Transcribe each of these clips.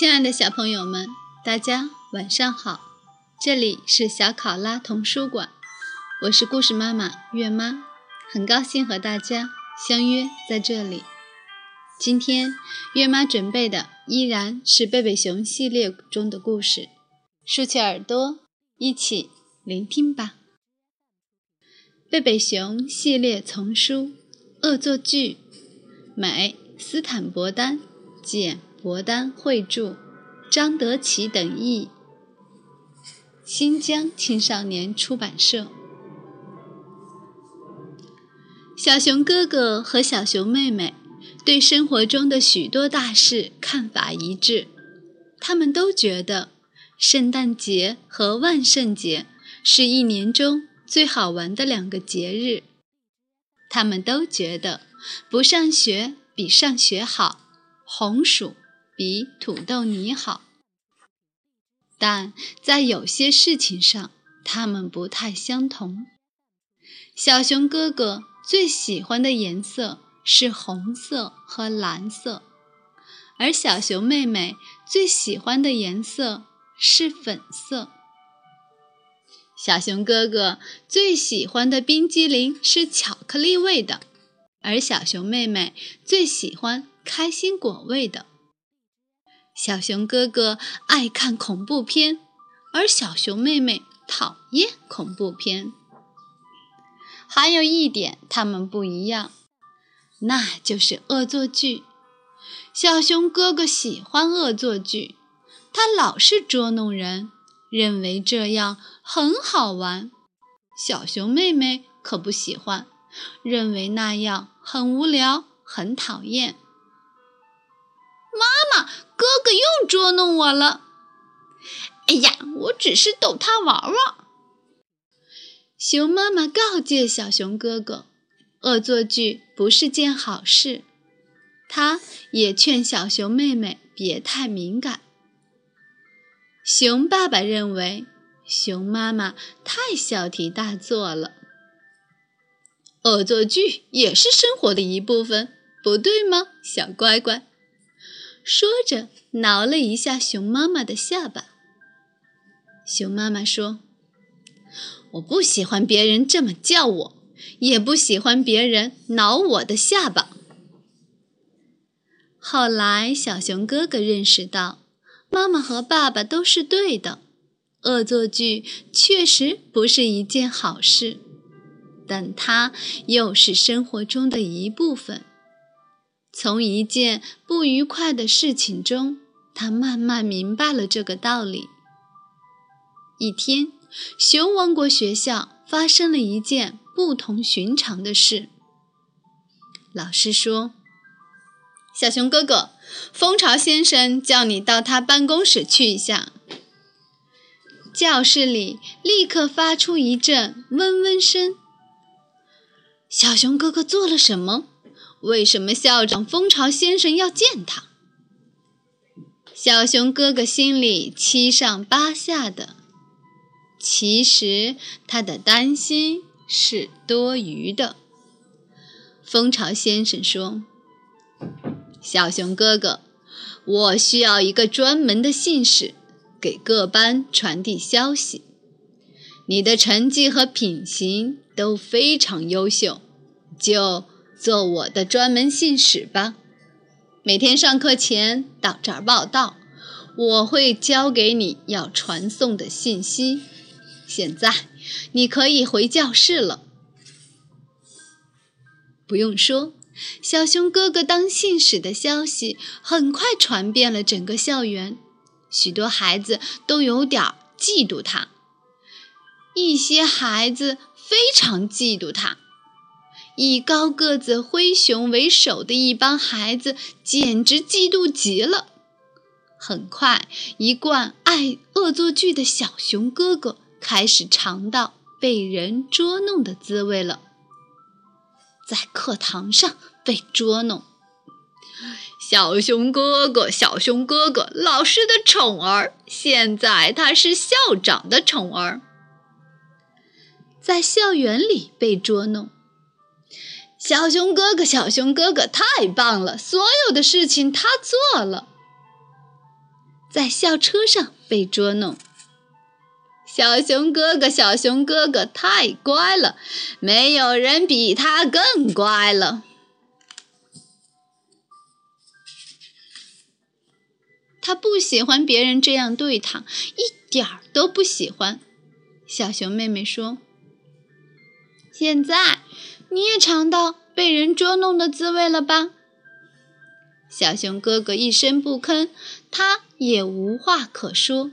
亲爱的小朋友们，大家晚上好！这里是小考拉童书馆，我是故事妈妈月妈，很高兴和大家相约在这里。今天月妈准备的依然是贝贝熊系列中的故事，竖起耳朵，一起聆听吧。贝贝熊系列丛书《恶作剧》，美斯坦伯丹，简。博丹绘著，张德奇等译，新疆青少年出版社。小熊哥哥和小熊妹妹对生活中的许多大事看法一致，他们都觉得圣诞节和万圣节是一年中最好玩的两个节日。他们都觉得不上学比上学好，红薯。比土豆泥好，但在有些事情上，他们不太相同。小熊哥哥最喜欢的颜色是红色和蓝色，而小熊妹妹最喜欢的颜色是粉色。小熊哥哥最喜欢的冰激凌是巧克力味的，而小熊妹妹最喜欢开心果味的。小熊哥哥爱看恐怖片，而小熊妹妹讨厌恐怖片。还有一点，他们不一样，那就是恶作剧。小熊哥哥喜欢恶作剧，他老是捉弄人，认为这样很好玩。小熊妹妹可不喜欢，认为那样很无聊，很讨厌。妈妈，哥哥又捉弄我了。哎呀，我只是逗他玩玩。熊妈妈告诫小熊哥哥，恶作剧不是件好事。他也劝小熊妹妹别太敏感。熊爸爸认为熊妈妈太小题大做了。恶作剧也是生活的一部分，不对吗，小乖乖？说着，挠了一下熊妈妈的下巴。熊妈妈说：“我不喜欢别人这么叫我，也不喜欢别人挠我的下巴。”后来，小熊哥哥认识到，妈妈和爸爸都是对的，恶作剧确实不是一件好事，但它又是生活中的一部分。从一件不愉快的事情中，他慢慢明白了这个道理。一天，熊王国学校发生了一件不同寻常的事。老师说：“小熊哥哥，蜂巢先生叫你到他办公室去一下。”教室里立刻发出一阵嗡嗡声。小熊哥哥做了什么？为什么校长蜂巢先生要见他？小熊哥哥心里七上八下的。其实他的担心是多余的。蜂巢先生说：“小熊哥哥，我需要一个专门的信使，给各班传递消息。你的成绩和品行都非常优秀，就……”做我的专门信使吧，每天上课前到这儿报道，我会交给你要传送的信息。现在你可以回教室了。不用说，小熊哥哥当信使的消息很快传遍了整个校园，许多孩子都有点嫉妒他，一些孩子非常嫉妒他。以高个子灰熊为首的一帮孩子简直嫉妒极了。很快，一贯爱恶作剧的小熊哥哥开始尝到被人捉弄的滋味了。在课堂上被捉弄，小熊哥哥，小熊哥哥，老师的宠儿，现在他是校长的宠儿。在校园里被捉弄。小熊哥哥，小熊哥哥，太棒了！所有的事情他做了。在校车上被捉弄。小熊哥哥，小熊哥哥太乖了，没有人比他更乖了。他不喜欢别人这样对他，一点儿都不喜欢。小熊妹妹说：“现在你也尝到被人捉弄的滋味了吧？”小熊哥哥一声不吭，他也无话可说。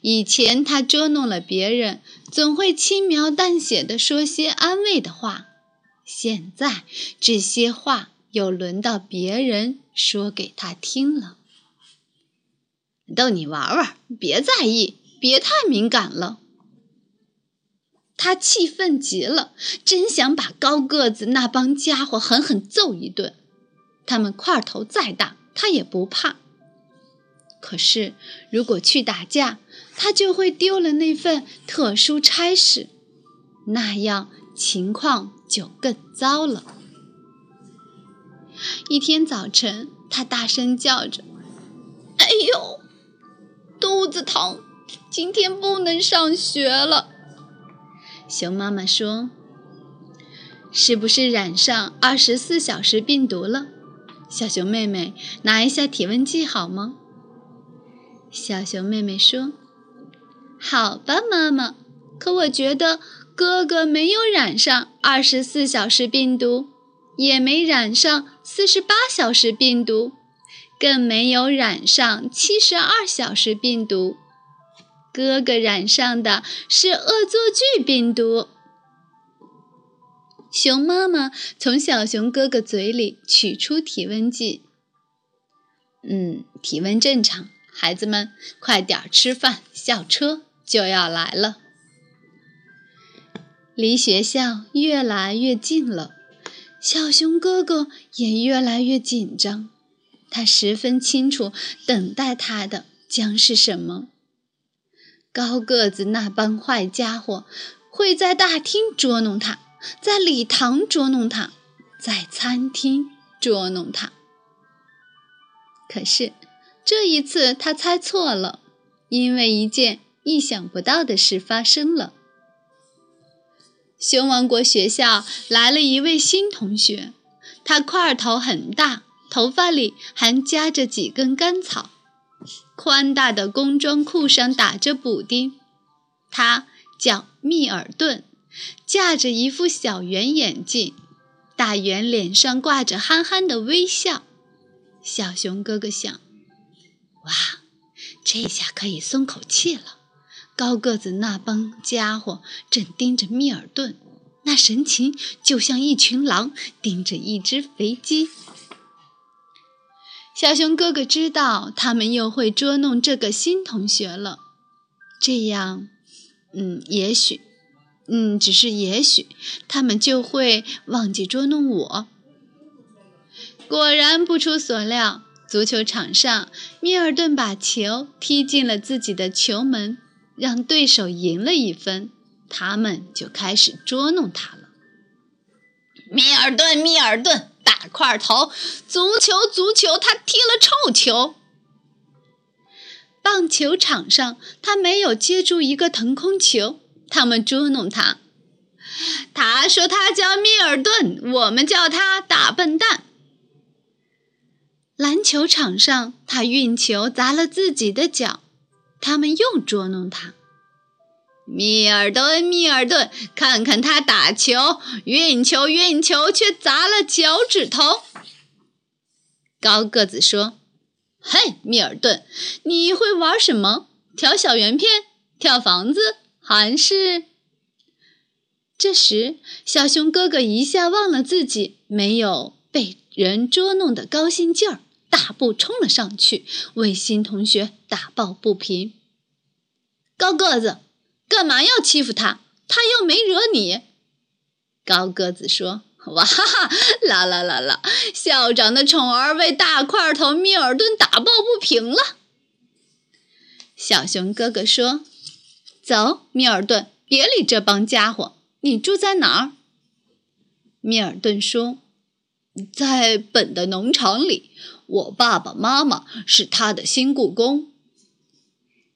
以前他捉弄了别人，总会轻描淡写地说些安慰的话。现在这些话又轮到别人说给他听了。逗你玩玩，别在意，别太敏感了。他气愤极了，真想把高个子那帮家伙狠狠揍一顿。他们块头再大，他也不怕。可是如果去打架，他就会丢了那份特殊差事，那样情况就更糟了。一天早晨，他大声叫着：“哎呦，肚子疼，今天不能上学了。”熊妈妈说：“是不是染上二十四小时病毒了？”小熊妹妹，拿一下体温计好吗？小熊妹妹说。好吧，妈妈。可我觉得哥哥没有染上二十四小时病毒，也没染上四十八小时病毒，更没有染上七十二小时病毒。哥哥染上的是恶作剧病毒。熊妈妈从小熊哥哥嘴里取出体温计。嗯，体温正常。孩子们，快点吃饭，校车就要来了。离学校越来越近了，小熊哥哥也越来越紧张。他十分清楚，等待他的将是什么。高个子那帮坏家伙会在大厅捉弄他，在礼堂捉弄他，在餐厅捉弄他。可是。这一次他猜错了，因为一件意想不到的事发生了。熊王国学校来了一位新同学，他块头很大，头发里还夹着几根干草，宽大的工装裤上打着补丁。他叫密尔顿，架着一副小圆眼镜，大圆脸上挂着憨憨的微笑。小熊哥哥想。哇，这下可以松口气了。高个子那帮家伙正盯着密尔顿，那神情就像一群狼盯着一只肥鸡。小熊哥哥知道他们又会捉弄这个新同学了。这样，嗯，也许，嗯，只是也许，他们就会忘记捉弄我。果然不出所料。足球场上，米尔顿把球踢进了自己的球门，让对手赢了一分。他们就开始捉弄他了。米尔顿，米尔顿，大块头！足球，足球，他踢了臭球。棒球场上，他没有接住一个腾空球。他们捉弄他。他说他叫米尔顿，我们叫他大笨蛋。篮球场上，他运球砸了自己的脚，他们又捉弄他。米尔顿，米尔顿，看看他打球，运球，运球，却砸了脚趾头。高个子说：“嘿，米尔顿，你会玩什么？跳小圆片，跳房子，还是……”这时，小熊哥哥一下忘了自己没有被人捉弄的高兴劲儿。大步冲了上去，为新同学打抱不平。高个子，干嘛要欺负他？他又没惹你。高个子说：“哇哈哈，啦啦啦啦！校长的宠儿为大块头密尔顿打抱不平了。”小熊哥哥说：“走，密尔顿，别理这帮家伙。你住在哪儿？”密尔顿说：“在本的农场里。”我爸爸妈妈是他的新故宫。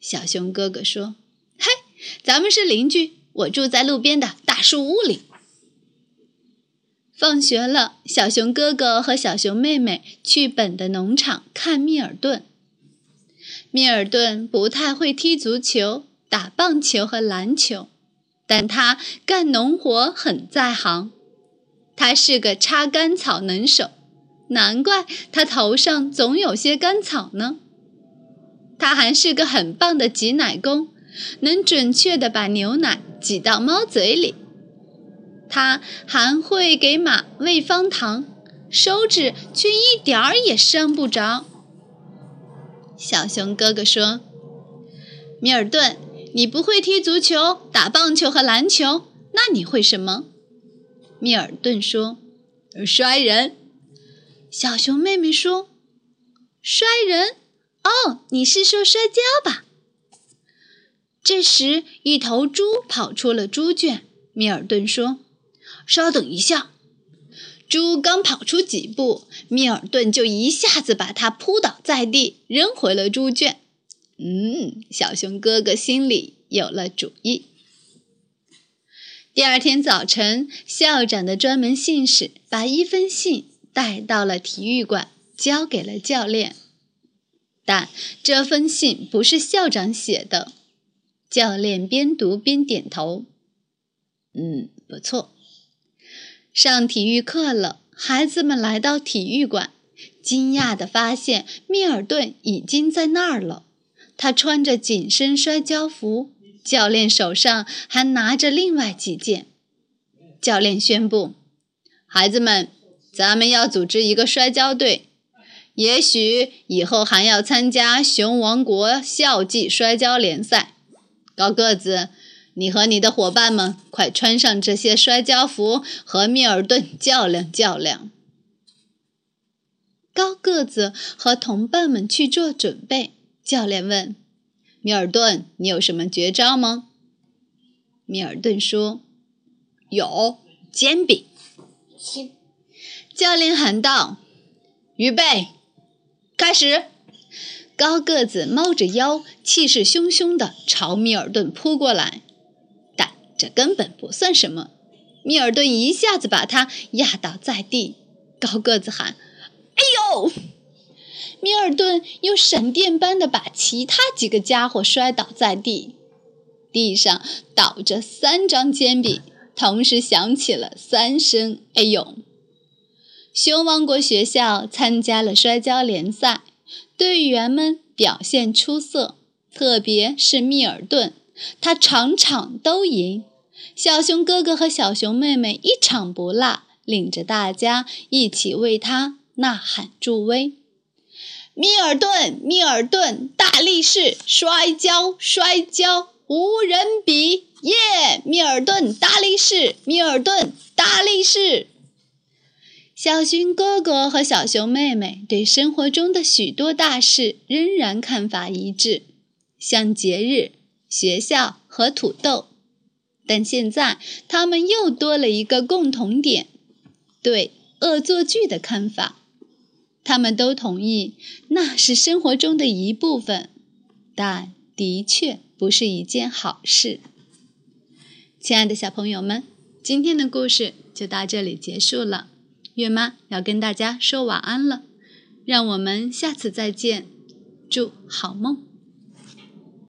小熊哥哥说：“，咱们是邻居，我住在路边的大树屋里。”放学了，小熊哥哥和小熊妹妹去本的农场看密尔顿。密尔顿不太会踢足球、打棒球和篮球，但他干农活很在行。他是个插干草能手，难怪他头上总有些干草呢。他还是个很棒的挤奶工，能准确地把牛奶挤到猫嘴里。他还会给马喂方糖，手指却一点儿也伤不着。小熊哥哥说：“米尔顿，你不会踢足球、打棒球和篮球，那你会什么？”米尔顿说：“摔人。”小熊妹妹说：“摔人？哦，你是说摔跤吧？”这时，一头猪跑出了猪圈。米尔顿说。稍等一下，猪刚跑出几步，米尔顿就一下子把它扑倒在地，扔回了猪圈。嗯，小熊哥哥心里有了主意。第二天早晨，校长的专门信使把一封信带到了体育馆，交给了教练。但这封信不是校长写的。教练边读边点头：“嗯，不错。”上体育课了，孩子们来到体育馆，惊讶地发现密尔顿已经在那儿了。他穿着紧身摔跤服，教练手上还拿着另外几件。教练宣布：“孩子们，咱们要组织一个摔跤队，也许以后还要参加熊王国校际摔跤联赛。高个子。”你和你的伙伴们，快穿上这些摔跤服，和密尔顿较量较量。高个子和同伴们去做准备。教练问：“米尔顿，你有什么绝招吗？”米尔顿说：“有煎饼。”教练喊道：“预备，开始！”高个子猫着腰，气势汹汹地朝米尔顿扑过来。但这根本不算什么，米尔顿一下子把他压倒在地。高个子喊：“哎呦！”米尔顿又闪电般的把其他几个家伙摔倒在地，地上倒着三张煎饼，同时响起了三声“哎呦”。熊王国学校参加了摔跤联赛，队员们表现出色，特别是密尔顿。他场场都赢，小熊哥哥和小熊妹妹一场不落，领着大家一起为他呐喊助威。密尔顿，密尔顿，大力士，摔跤，摔跤，无人比！耶！密尔顿，大力士，密尔顿，大力士。小熊哥哥和小熊妹妹对生活中的许多大事仍然看法一致，像节日。学校和土豆，但现在他们又多了一个共同点：对恶作剧的看法。他们都同意那是生活中的一部分，但的确不是一件好事。亲爱的小朋友们，今天的故事就到这里结束了。月妈要跟大家说晚安了，让我们下次再见，祝好梦。